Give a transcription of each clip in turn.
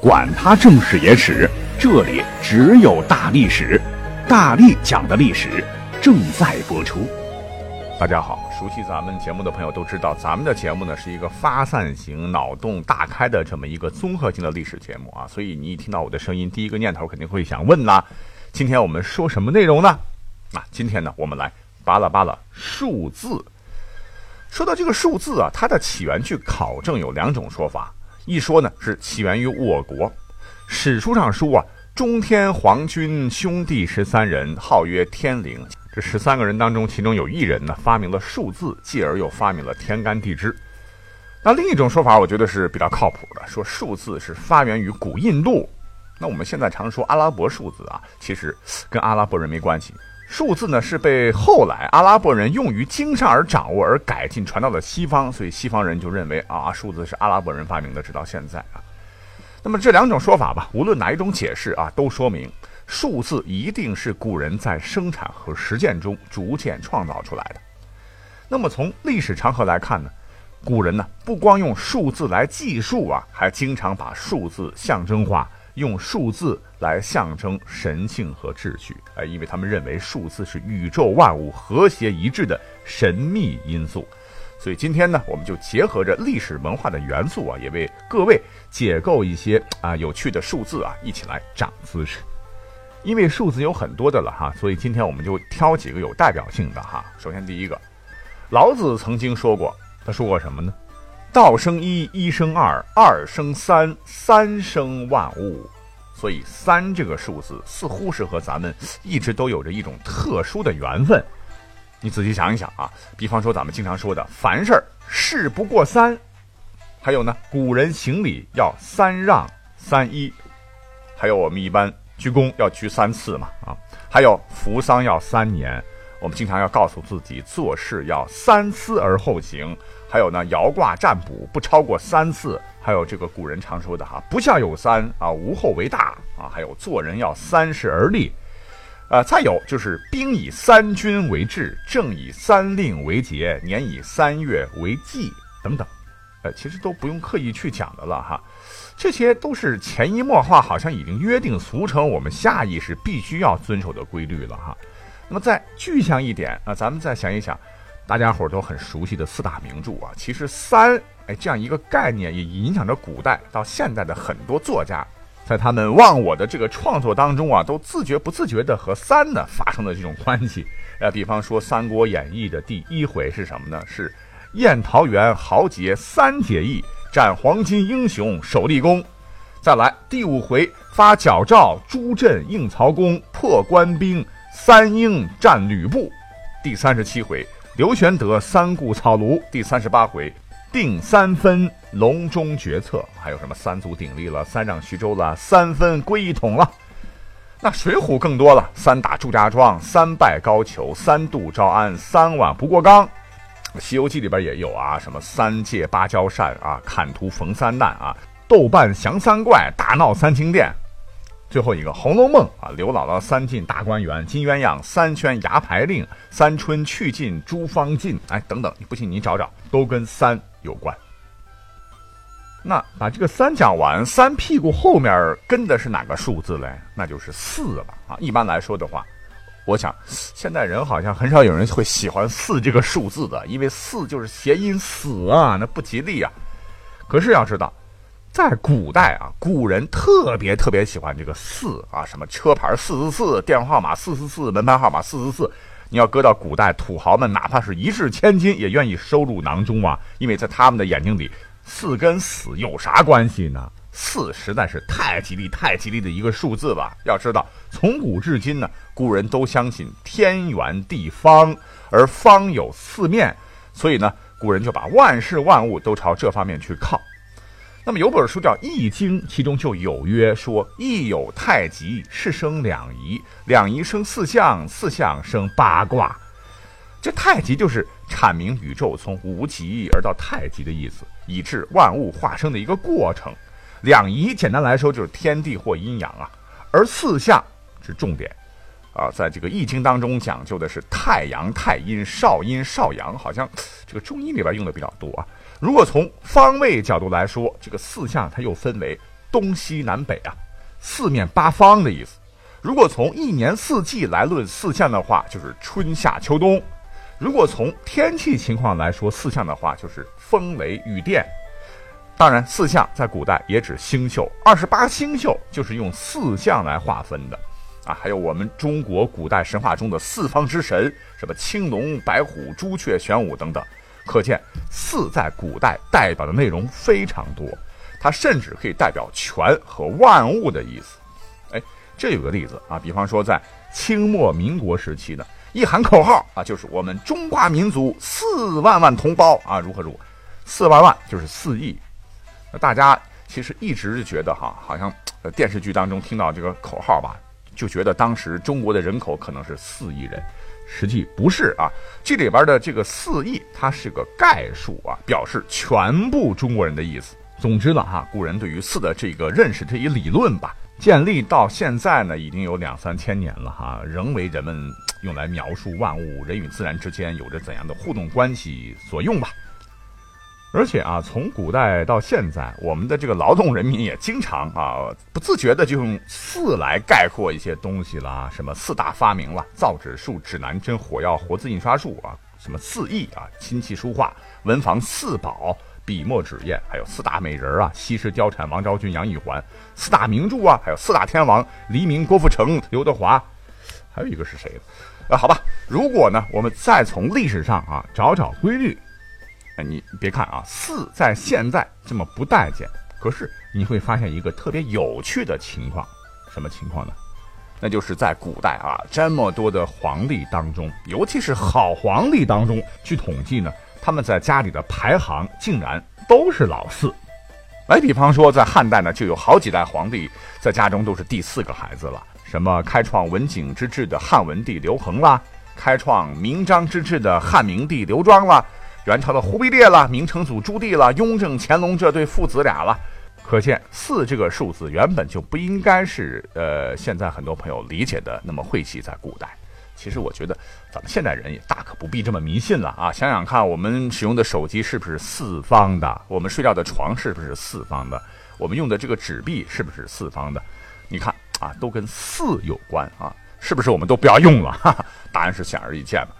管他正史野史，这里只有大历史，大力讲的历史正在播出。大家好，熟悉咱们节目的朋友都知道，咱们的节目呢是一个发散型、脑洞大开的这么一个综合性的历史节目啊，所以你一听到我的声音，第一个念头肯定会想问呐，今天我们说什么内容呢？啊今天呢，我们来扒拉扒拉数字。说到这个数字啊，它的起源据考证有两种说法。一说呢是起源于我国，史书上说啊，中天皇军兄弟十三人，号曰天灵。这十三个人当中，其中有一人呢发明了数字，继而又发明了天干地支。那另一种说法，我觉得是比较靠谱的，说数字是发源于古印度。那我们现在常说阿拉伯数字啊，其实跟阿拉伯人没关系。数字呢是被后来阿拉伯人用于经商而掌握而改进传到了西方，所以西方人就认为啊数字是阿拉伯人发明的，直到现在啊。那么这两种说法吧，无论哪一种解释啊，都说明数字一定是古人在生产和实践中逐渐创造出来的。那么从历史长河来看呢，古人呢不光用数字来计数啊，还经常把数字象征化。用数字来象征神性和秩序，哎，因为他们认为数字是宇宙万物和谐一致的神秘因素，所以今天呢，我们就结合着历史文化的元素啊，也为各位解构一些啊有趣的数字啊，一起来长姿势。因为数字有很多的了哈，所以今天我们就挑几个有代表性的哈。首先第一个，老子曾经说过，他说过什么呢？道生一，一生二，二生三，三生万物。所以三这个数字似乎是和咱们一直都有着一种特殊的缘分。你仔细想一想啊，比方说咱们经常说的“凡事事不过三”，还有呢，古人行礼要三让三依，还有我们一般鞠躬要鞠三次嘛啊，还有扶丧要三年。我们经常要告诉自己做事要三思而后行，还有呢，摇卦占卜不超过三次，还有这个古人常说的哈，不孝有三啊，无后为大啊，还有做人要三十而立，呃，再有就是兵以三军为制，政以三令为节，年以三月为纪等等，呃，其实都不用刻意去讲的了哈，这些都是潜移默化，好像已经约定俗成，我们下意识必须要遵守的规律了哈。那么再具象一点啊，咱们再想一想，大家伙都很熟悉的四大名著啊，其实三哎这样一个概念也影响着古代到现代的很多作家，在他们忘我的这个创作当中啊，都自觉不自觉的和三呢发生了这种关系。呃，比方说《三国演义》的第一回是什么呢？是宴桃园豪杰三结义，斩黄金英雄首立功。再来第五回发矫诏朱镇应曹公破官兵。三英战吕布，第三十七回；刘玄德三顾草庐，第三十八回；定三分隆中决策，还有什么三足鼎立了，三让徐州了，三分归一统了。那水浒更多了，三打祝家庄，三拜高俅，三度招安，三碗不过冈。西游记里边也有啊，什么三借芭蕉扇啊，砍图逢三难啊，豆瓣降三怪，大闹三清殿。最后一个《红楼梦》啊，刘姥姥三进大观园，金鸳鸯三圈牙牌令，三春去尽诸方尽，哎，等等，你不信你找找，都跟三有关。那把这个三讲完，三屁股后面跟的是哪个数字嘞？那就是四了啊。一般来说的话，我想现在人好像很少有人会喜欢四这个数字的，因为四就是谐音死啊，那不吉利啊。可是要知道。在古代啊，古人特别特别喜欢这个四啊，什么车牌四四四，电话号码四四四，门牌号码四四四。你要搁到古代，土豪们哪怕是一掷千金，也愿意收入囊中啊，因为在他们的眼睛里，四跟死有啥关系呢？四实在是太吉利、太吉利的一个数字了。要知道，从古至今呢，古人都相信天圆地方，而方有四面，所以呢，古人就把万事万物都朝这方面去靠。那么有本书叫《易经》，其中就有曰说：“易有太极，是生两仪，两仪生四象，四象生八卦。”这太极就是阐明宇宙从无极而到太极的意思，以致万物化生的一个过程。两仪简单来说就是天地或阴阳啊，而四象是重点啊，在这个《易经》当中讲究的是太阳、太阴、少阴、少阳，好像这个中医里边用的比较多啊。如果从方位角度来说，这个四象它又分为东西南北啊，四面八方的意思。如果从一年四季来论四象的话，就是春夏秋冬；如果从天气情况来说四象的话，就是风雷雨电。当然，四象在古代也指星宿，二十八星宿就是用四象来划分的。啊，还有我们中国古代神话中的四方之神，什么青龙、白虎、朱雀、玄武等等。可见四在古代代表的内容非常多，它甚至可以代表全和万物的意思。哎，这有个例子啊，比方说在清末民国时期呢，一喊口号啊，就是我们中华民族四万万同胞啊，如何如何，四万万就是四亿。那大家其实一直觉得哈，好像电视剧当中听到这个口号吧，就觉得当时中国的人口可能是四亿人。实际不是啊，这里边的这个四亿，它是个概述啊，表示全部中国人的意思。总之呢，哈，古人对于四的这个认识这一理论吧，建立到现在呢，已经有两三千年了哈，仍为人们用来描述万物、人与自然之间有着怎样的互动关系所用吧。而且啊，从古代到现在，我们的这个劳动人民也经常啊，不自觉的就用四来概括一些东西啦，什么四大发明了，造纸术、指南针、火药、活字印刷术啊，什么四艺啊，琴棋书画、文房四宝、笔墨纸砚，还有四大美人啊，西施、貂蝉、王昭君、杨玉环，四大名著啊，还有四大天王，黎明、郭富城、刘德华，还有一个是谁啊，好吧，如果呢，我们再从历史上啊找找规律。哎你别看啊，四在现在这么不待见，可是你会发现一个特别有趣的情况，什么情况呢？那就是在古代啊，这么多的皇帝当中，尤其是好皇帝当中，据统计呢，他们在家里的排行竟然都是老四。来，比方说在汉代呢，就有好几代皇帝在家中都是第四个孩子了，什么开创文景之治的汉文帝刘恒啦，开创明章之治的汉明帝刘庄啦。元朝的忽必烈了，明成祖朱棣了，雍正、乾隆这对父子俩了，可见四这个数字原本就不应该是呃现在很多朋友理解的那么晦气。在古代，其实我觉得咱们现代人也大可不必这么迷信了啊！想想看，我们使用的手机是不是四方的？我们睡觉的床是不是四方的？我们用的这个纸币是不是四方的？你看啊，都跟四有关啊，是不是我们都不要用了？哈哈，答案是显而易见的。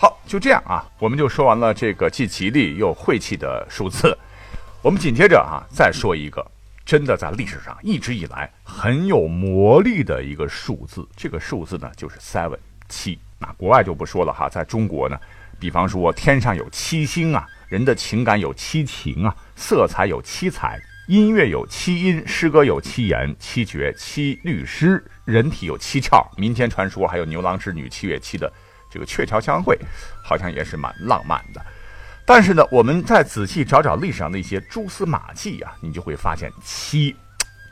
好，就这样啊，我们就说完了这个既吉利又晦气的数字。我们紧接着啊，再说一个真的在历史上一直以来很有魔力的一个数字。这个数字呢，就是 seven 七。那国外就不说了哈，在中国呢，比方说天上有七星啊，人的情感有七情啊，色彩有七彩，音乐有七音，诗歌有七言，七绝七律诗，人体有七窍。民间传说还有牛郎织女七月七的。这个鹊桥相会，好像也是蛮浪漫的。但是呢，我们再仔细找找历史上的一些蛛丝马迹啊，你就会发现七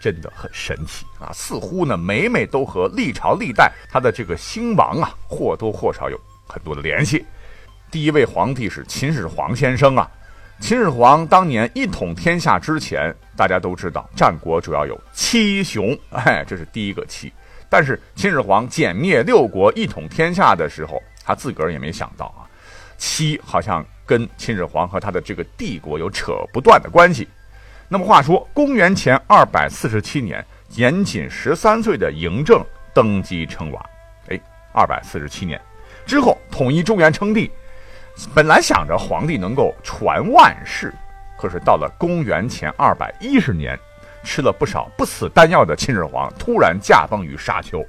真的很神奇啊，似乎呢每每都和历朝历代他的这个兴亡啊或多或少有很多的联系。第一位皇帝是秦始皇先生啊，秦始皇当年一统天下之前，大家都知道战国主要有七雄，哎，这是第一个七。但是秦始皇歼灭六国、一统天下的时候，他自个儿也没想到啊，七好像跟秦始皇和他的这个帝国有扯不断的关系。那么话说，公元前二百四十七年，年仅十三岁的嬴政登基称王。哎，二百四十七年之后，统一中原称帝，本来想着皇帝能够传万世，可是到了公元前二百一十年。吃了不少不死丹药的秦始皇突然驾崩于沙丘，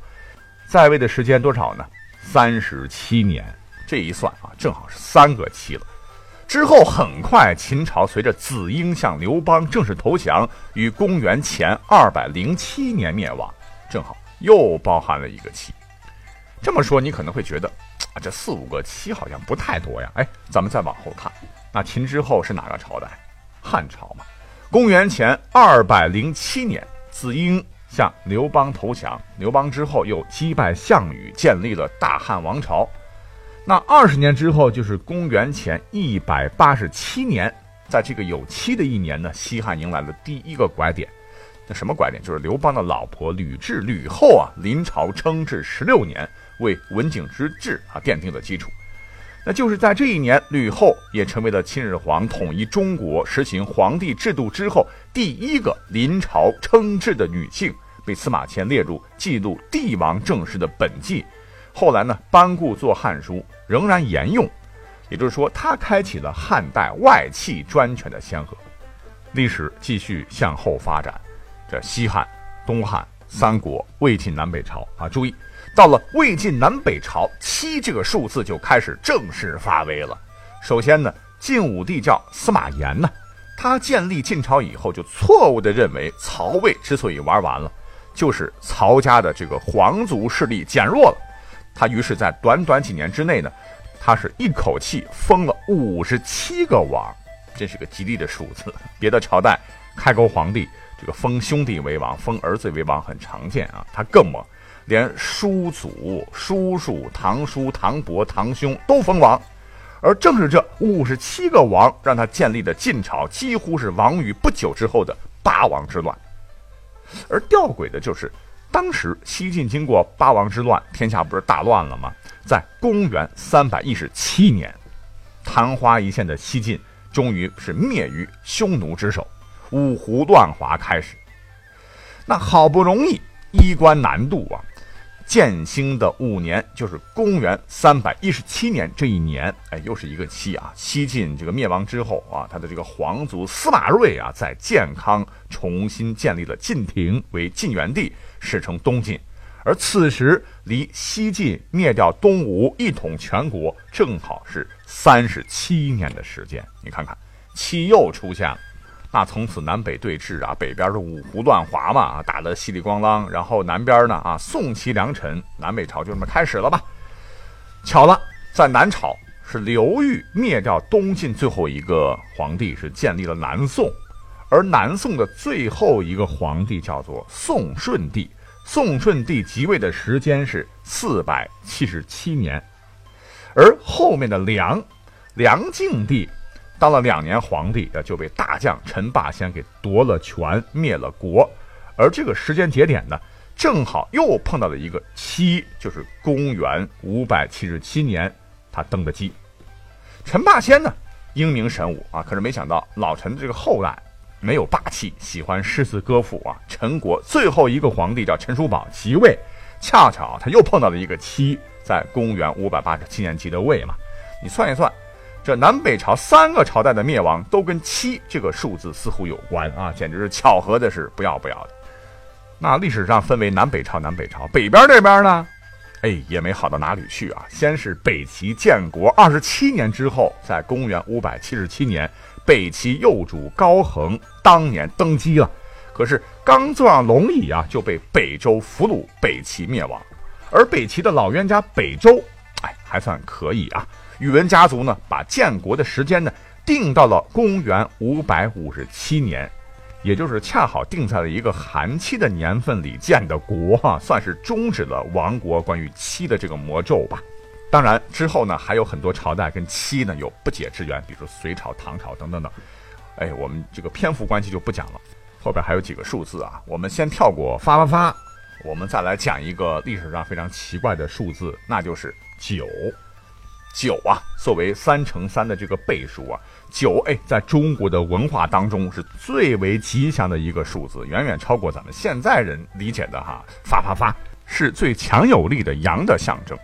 在位的时间多少呢？三十七年。这一算啊，正好是三个七了。之后很快，秦朝随着子婴向刘邦正式投降，于公元前二百零七年灭亡，正好又包含了一个七。这么说，你可能会觉得啊，这四五个七好像不太多呀。哎，咱们再往后看，那秦之后是哪个朝代？汉朝嘛。公元前二百零七年，子婴向刘邦投降。刘邦之后又击败项羽，建立了大汉王朝。那二十年之后，就是公元前一百八十七年。在这个有七的一年呢，西汉迎来了第一个拐点。那什么拐点？就是刘邦的老婆吕雉吕后啊，临朝称制十六年，为文景之治啊奠定了基础。那就是在这一年，吕后也成为了秦始皇统一中国、实行皇帝制度之后第一个临朝称制的女性，被司马迁列入记录帝王政事的本纪。后来呢，班固作《汉书》仍然沿用，也就是说，他开启了汉代外戚专权的先河。历史继续向后发展，这西汉、东汉、三国、魏晋南北朝啊，注意。到了魏晋南北朝，七这个数字就开始正式发威了。首先呢，晋武帝叫司马炎呢，他建立晋朝以后，就错误的认为曹魏之所以玩完了，就是曹家的这个皇族势力减弱了。他于是，在短短几年之内呢，他是一口气封了五十七个王，这是个吉利的数字。别的朝代开国皇帝这个封兄弟为王，封儿子为王很常见啊，他更猛。连叔祖、叔叔、堂叔、堂伯、堂兄都封王，而正是这五十七个王，让他建立的晋朝几乎是亡于不久之后的八王之乱。而吊诡的就是，当时西晋经过八王之乱，天下不是大乱了吗？在公元三百一十七年，昙花一现的西晋终于是灭于匈奴之手，五胡乱华开始。那好不容易衣冠南渡啊！建兴的五年，就是公元三百一十七年这一年，哎，又是一个七啊！西晋这个灭亡之后啊，他的这个皇族司马睿啊，在建康重新建立了晋庭，为晋元帝，史称东晋。而此时离西晋灭掉东吴，一统全国，正好是三十七年的时间。你看看，七又出现了。那从此南北对峙啊，北边是五胡乱华嘛，打得稀里咣啷，然后南边呢啊，宋齐梁陈，南北朝就这么开始了吧？巧了，在南朝是刘裕灭掉东晋最后一个皇帝，是建立了南宋，而南宋的最后一个皇帝叫做宋顺帝，宋顺帝即位的时间是四百七十七年，而后面的梁，梁敬帝。当了两年皇帝，就被大将陈霸先给夺了权，灭了国。而这个时间节点呢，正好又碰到了一个七，就是公元五百七十七年，他登的基。陈霸先呢，英明神武啊，可是没想到老陈的这个后代没有霸气，喜欢诗词歌赋啊。陈国最后一个皇帝叫陈叔宝即位，恰巧他又碰到了一个七，在公元五百八十七年即的位嘛。你算一算。这南北朝三个朝代的灭亡都跟七这个数字似乎有关啊，简直是巧合的是不要不要的。那历史上分为南北朝，南北朝北边这边呢，哎，也没好到哪里去啊。先是北齐建国二十七年之后，在公元五百七十七年，北齐右主高恒当年登基了，可是刚坐上龙椅啊，就被北周俘虏，北齐灭亡。而北齐的老冤家北周，哎，还算可以啊。宇文家族呢，把建国的时间呢定到了公元五百五十七年，也就是恰好定在了一个寒期的年份里建的国，哈，算是终止了亡国关于七的这个魔咒吧。当然之后呢，还有很多朝代跟七呢有不解之缘，比如隋朝、唐朝等等等。哎，我们这个篇幅关系就不讲了。后边还有几个数字啊，我们先跳过发发发，我们再来讲一个历史上非常奇怪的数字，那就是九。九啊，作为三乘三的这个倍数啊，九哎，在中国的文化当中是最为吉祥的一个数字，远远超过咱们现在人理解的哈，发发发是最强有力的阳的象征。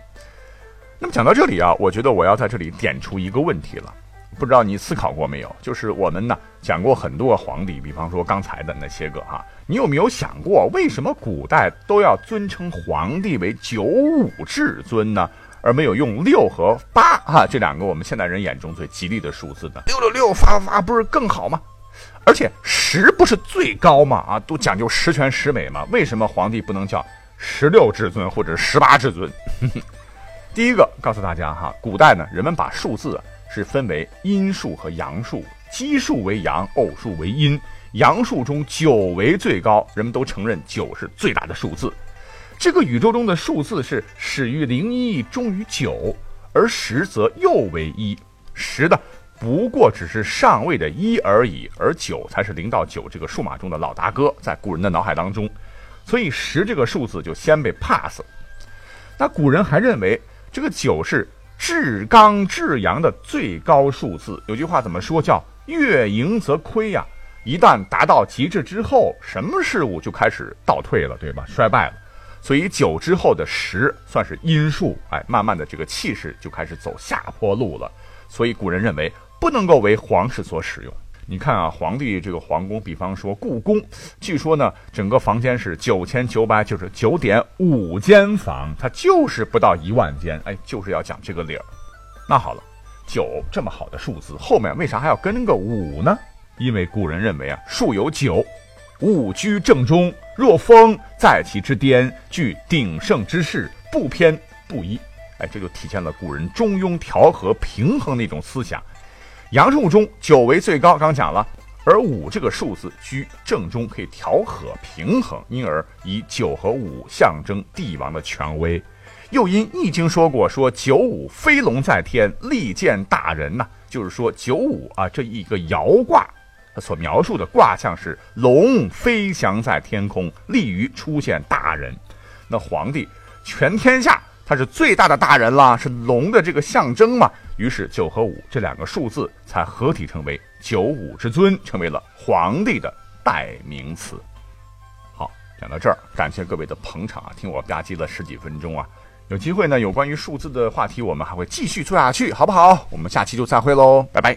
那么讲到这里啊，我觉得我要在这里点出一个问题了，不知道你思考过没有？就是我们呢讲过很多皇帝，比方说刚才的那些个哈，你有没有想过，为什么古代都要尊称皇帝为九五至尊呢？而没有用六和八哈这两个我们现代人眼中最吉利的数字呢？六六六发发不是更好吗？而且十不是最高吗？啊，都讲究十全十美嘛。为什么皇帝不能叫十六至尊或者十八至尊？第一个告诉大家哈，古代呢，人们把数字是分为阴数和阳数，奇数为阳，偶数为阴。阳数中九为最高，人们都承认九是最大的数字。这个宇宙中的数字是始于零一，终于九，而十则又为一。十的不过只是上位的一而已，而九才是零到九这个数码中的老大哥，在古人的脑海当中，所以十这个数字就先被 pass。那古人还认为这个九是至刚至阳的最高数字。有句话怎么说？叫月盈则亏呀。一旦达到极致之后，什么事物就开始倒退了，对吧？衰败了。所以九之后的十算是阴数，哎，慢慢的这个气势就开始走下坡路了。所以古人认为不能够为皇室所使用。你看啊，皇帝这个皇宫，比方说故宫，据说呢，整个房间是九千九百九十九点五间房，它就是不到一万间，哎，就是要讲这个理儿。那好了，九这么好的数字，后面为啥还要跟个五呢？因为古人认为啊，数有九，五居正中，若风在其之巅，具鼎盛之势，不偏不倚。哎，这就体现了古人中庸调和、平衡的一种思想。阳数中九为最高，刚讲了，而五这个数字居正中，可以调和平衡，因而以九和五象征帝王的权威。又因《易经》说过，说九五飞龙在天，利见大人呐，就是说九五啊，这一个爻卦。他所描述的卦象是龙飞翔在天空，利于出现大人。那皇帝全天下他是最大的大人啦，是龙的这个象征嘛。于是九和五这两个数字才合体成为九五之尊，成为了皇帝的代名词。好，讲到这儿，感谢各位的捧场啊，听我吧唧了十几分钟啊。有机会呢，有关于数字的话题，我们还会继续做下去，好不好？我们下期就再会喽，拜拜。